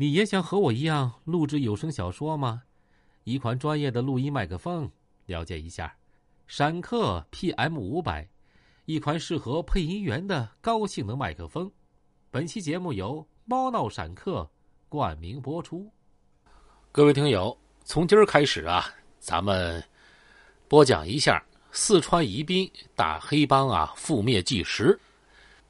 你也想和我一样录制有声小说吗？一款专业的录音麦克风，了解一下。闪客 PM 五百，一款适合配音员的高性能麦克风。本期节目由猫闹闪客冠名播出。各位听友，从今儿开始啊，咱们播讲一下四川宜宾大黑帮啊覆灭纪实。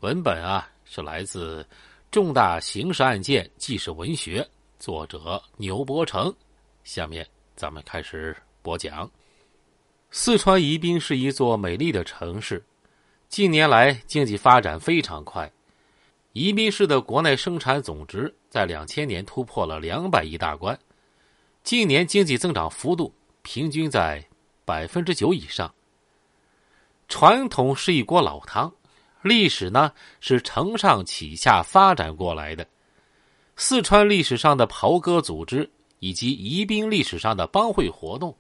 文本啊是来自重大刑事案件纪实文学，作者牛伯成。下面咱们开始播讲。四川宜宾是一座美丽的城市，近年来经济发展非常快。宜宾市的国内生产总值在两千年突破了两百亿大关，近年经济增长幅度平均在百分之九以上。传统是一锅老汤，历史呢是承上启下发展过来的。四川历史上的袍哥组织以及宜宾历史上的帮会活动。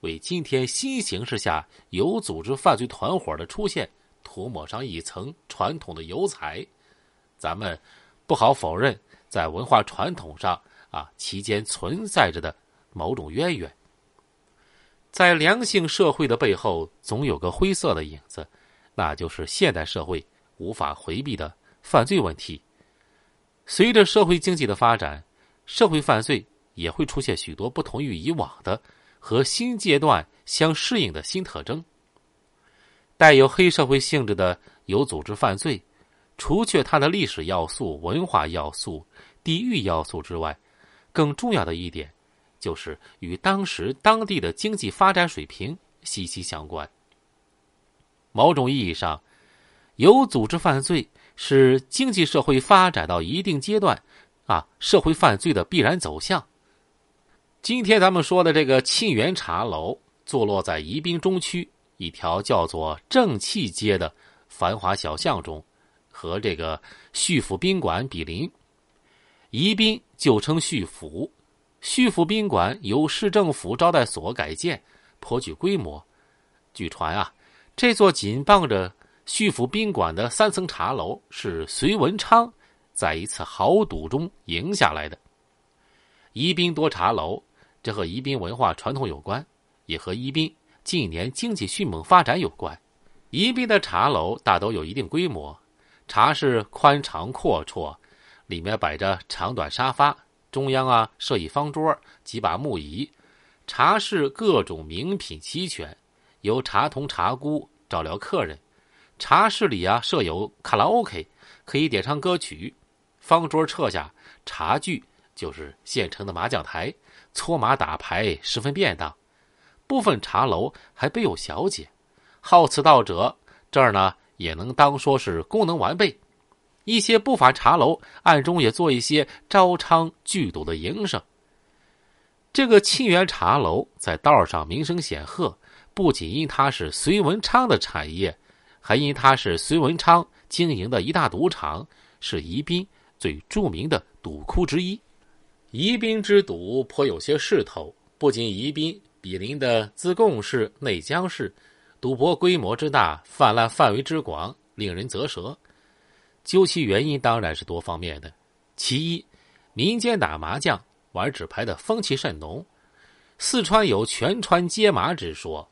为今天新形势下有组织犯罪团伙的出现涂抹上一层传统的油彩，咱们不好否认，在文化传统上啊，其间存在着的某种渊源。在良性社会的背后，总有个灰色的影子，那就是现代社会无法回避的犯罪问题。随着社会经济的发展，社会犯罪也会出现许多不同于以往的。和新阶段相适应的新特征，带有黑社会性质的有组织犯罪，除却它的历史要素、文化要素、地域要素之外，更重要的一点，就是与当时当地的经济发展水平息息相关。某种意义上，有组织犯罪是经济社会发展到一定阶段，啊，社会犯罪的必然走向。今天咱们说的这个沁园茶楼，坐落在宜宾中区一条叫做正气街的繁华小巷中，和这个旭府宾馆比邻。宜宾旧称旭府，旭府宾馆由市政府招待所改建，颇具规模。据传啊，这座紧傍着旭府宾馆的三层茶楼是隋文昌在一次豪赌中赢下来的。宜宾多茶楼。这和宜宾文化传统有关，也和宜宾近年经济迅猛发展有关。宜宾的茶楼大都有一定规模，茶室宽敞阔绰，里面摆着长短沙发，中央啊设一方桌，几把木椅。茶室各种名品齐全，由茶童茶姑照料客人。茶室里啊设有卡拉 OK，可以点唱歌曲。方桌撤下，茶具就是现成的麻将台。搓麻打牌十分便当，部分茶楼还备有小姐，好此道者这儿呢也能当说是功能完备。一些不法茶楼暗中也做一些招娼聚赌的营生。这个沁园茶楼在道上名声显赫，不仅因它是隋文昌的产业，还因它是隋文昌经营的一大赌场，是宜宾最著名的赌窟之一。宜宾之赌颇有些势头，不仅宜宾，比邻的自贡市、内江市，赌博规模之大，泛滥范围之广，令人啧舌。究其原因，当然是多方面的。其一，民间打麻将、玩纸牌的风气甚浓，四川有“全川皆麻”之说，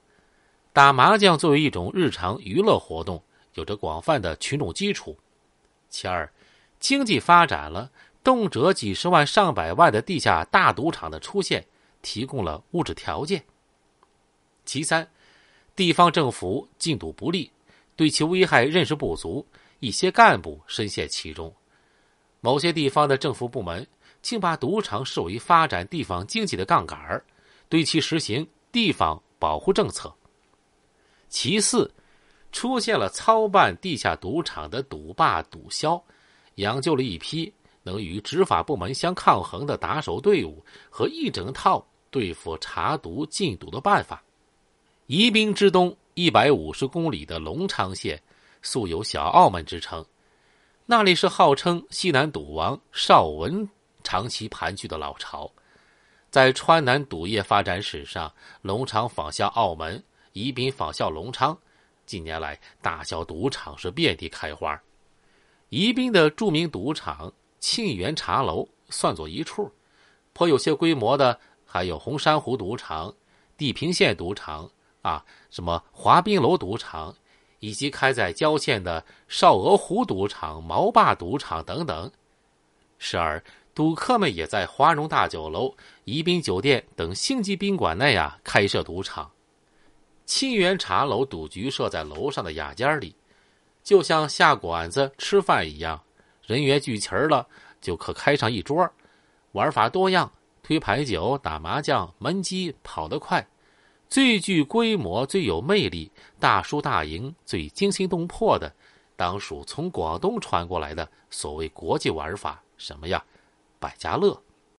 打麻将作为一种日常娱乐活动，有着广泛的群众基础。其二，经济发展了。动辄几十万、上百万的地下大赌场的出现，提供了物质条件。其三，地方政府禁赌不力，对其危害认识不足，一些干部深陷其中。某些地方的政府部门竟把赌场视为发展地方经济的杠杆儿，对其实行地方保护政策。其四，出现了操办地下赌场的赌霸、赌枭，养就了一批。能与执法部门相抗衡的打手队伍和一整套对付查毒禁赌的办法。宜宾之东一百五十公里的隆昌县，素有“小澳门”之称，那里是号称西南赌王邵文长期盘踞的老巢。在川南赌业发展史上，隆昌仿效澳门，宜宾仿效隆昌。近年来，大小赌场是遍地开花。宜宾的著名赌场。沁园茶楼算作一处。颇有些规模的还有红珊瑚赌场、地平线赌场啊，什么滑冰楼赌场，以及开在郊县的少鹅湖赌场、毛坝赌场等等。时而，赌客们也在华荣大酒楼、宜宾酒店等星级宾馆内啊开设赌场。沁园茶楼赌局设在楼上的雅间里，就像下馆子吃饭一样，人员聚齐了就可开上一桌。玩法多样，推牌九、打麻将、门机，跑得快。最具规模、最有魅力、大输大赢、最惊心动魄的，当属从广东传过来的所谓国际玩法，什么呀？百家乐。